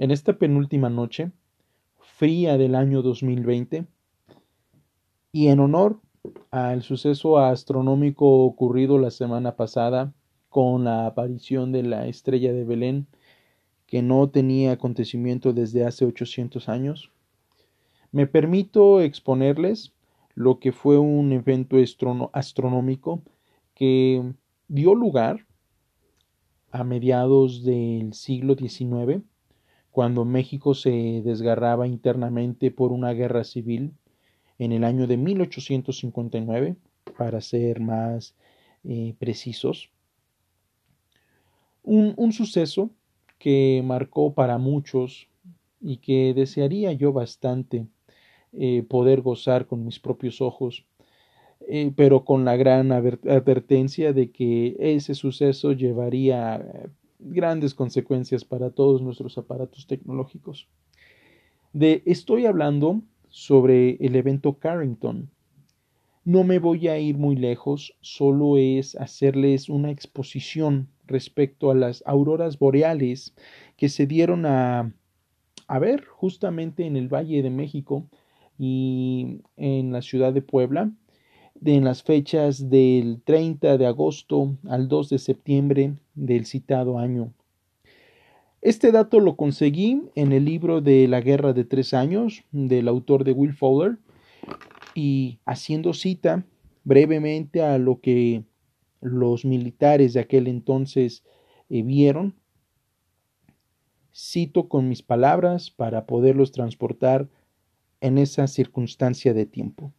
En esta penúltima noche, fría del año 2020, y en honor al suceso astronómico ocurrido la semana pasada con la aparición de la estrella de Belén, que no tenía acontecimiento desde hace 800 años, me permito exponerles lo que fue un evento astronómico que dio lugar a mediados del siglo XIX, cuando México se desgarraba internamente por una guerra civil en el año de 1859, para ser más eh, precisos. Un, un suceso que marcó para muchos y que desearía yo bastante eh, poder gozar con mis propios ojos, eh, pero con la gran advertencia de que ese suceso llevaría grandes consecuencias para todos nuestros aparatos tecnológicos. De, estoy hablando sobre el evento Carrington. No me voy a ir muy lejos, solo es hacerles una exposición respecto a las auroras boreales que se dieron a, a ver justamente en el Valle de México y en la ciudad de Puebla en las fechas del 30 de agosto al 2 de septiembre del citado año. Este dato lo conseguí en el libro de La Guerra de Tres Años del autor de Will Fowler y haciendo cita brevemente a lo que los militares de aquel entonces eh, vieron, cito con mis palabras para poderlos transportar en esa circunstancia de tiempo.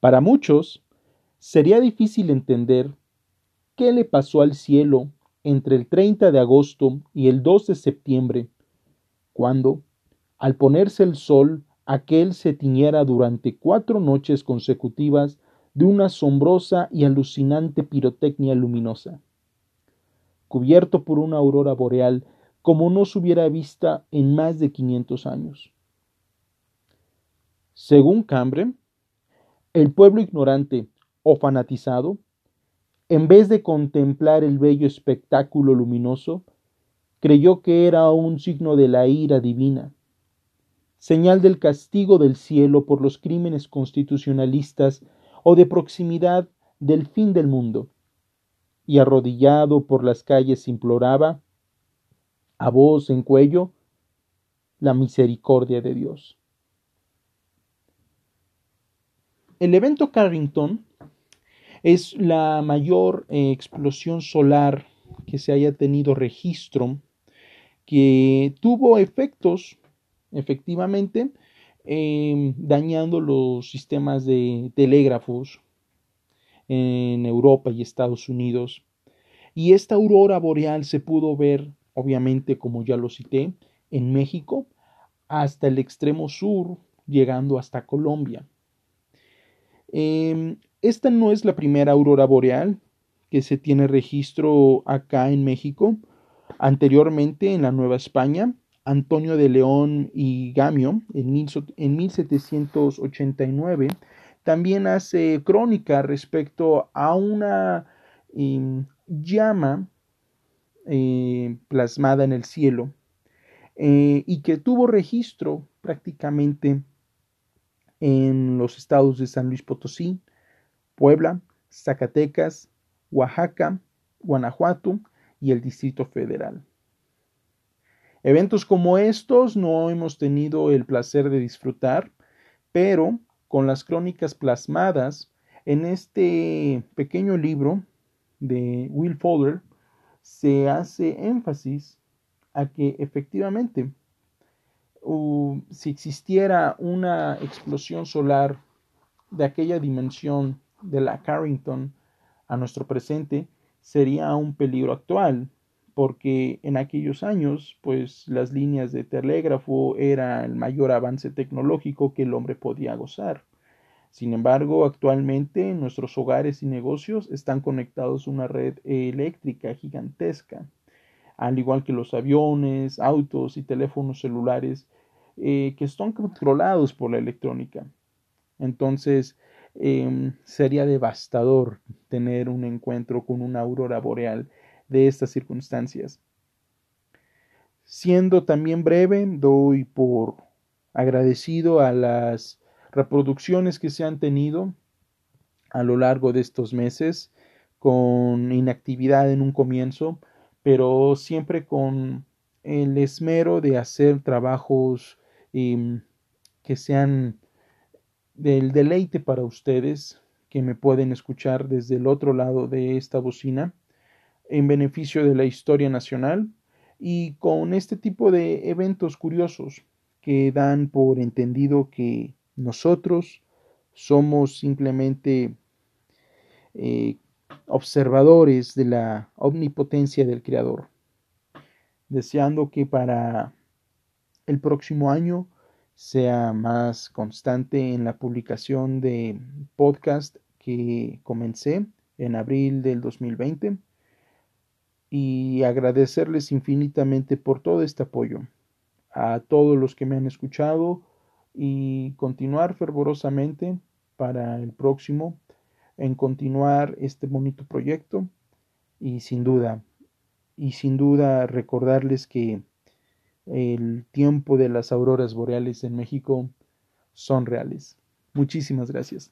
Para muchos, sería difícil entender qué le pasó al cielo entre el 30 de agosto y el 2 de septiembre, cuando, al ponerse el sol, aquel se tiñera durante cuatro noches consecutivas de una asombrosa y alucinante pirotecnia luminosa. Cubierto por una aurora boreal como no se hubiera vista en más de 500 años. Según Cambre, el pueblo ignorante o fanatizado, en vez de contemplar el bello espectáculo luminoso, creyó que era un signo de la ira divina, señal del castigo del cielo por los crímenes constitucionalistas o de proximidad del fin del mundo, y arrodillado por las calles imploraba a voz en cuello la misericordia de Dios. El evento Carrington es la mayor eh, explosión solar que se haya tenido registro, que tuvo efectos, efectivamente, em, dañando los sistemas de telégrafos en Europa y Estados Unidos. Y esta aurora boreal se pudo ver obviamente como ya lo cité, en México, hasta el extremo sur, llegando hasta Colombia. Em, esta no es la primera aurora boreal que se tiene registro acá en México. Anteriormente, en la Nueva España, Antonio de León y Gamio, en, en 1789, también hace crónica respecto a una em, llama eh, plasmada en el cielo eh, y que tuvo registro prácticamente en los estados de San Luis Potosí, Puebla, Zacatecas, Oaxaca, Guanajuato y el Distrito Federal. Eventos como estos no hemos tenido el placer de disfrutar, pero con las crónicas plasmadas en este pequeño libro de Will Fowler, se hace énfasis a que efectivamente si existiera una explosión solar de aquella dimensión de la Carrington a nuestro presente, sería un peligro actual, porque en aquellos años, pues las líneas de telégrafo era el mayor avance tecnológico que el hombre podía gozar. Sin embargo, actualmente nuestros hogares y negocios están conectados a una red eléctrica gigantesca, al igual que los aviones, autos y teléfonos celulares eh, que están controlados por la electrónica. Entonces, em, sería devastador tener un encuentro con una aurora boreal de estas circunstancias. Siendo también breve, doy por agradecido a las reproducciones que se han tenido a lo largo de estos meses, con inactividad en un comienzo, pero siempre con el esmero de hacer trabajos em, que sean del deleite para ustedes que me pueden escuchar desde el otro lado de esta bocina en beneficio de la historia nacional y con este tipo de eventos curiosos que dan por entendido que nosotros somos simplemente eh, observadores de la omnipotencia del Creador, deseando que para el próximo año sea más constante en la publicación de podcast que comencé en abril del 2020 y agradecerles infinitamente por todo este apoyo a todos los que me han escuchado y continuar fervorosamente para el próximo en continuar este bonito proyecto y sin duda y sin duda recordarles que el tiempo de las auroras boreales en México son reales. Muchísimas gracias.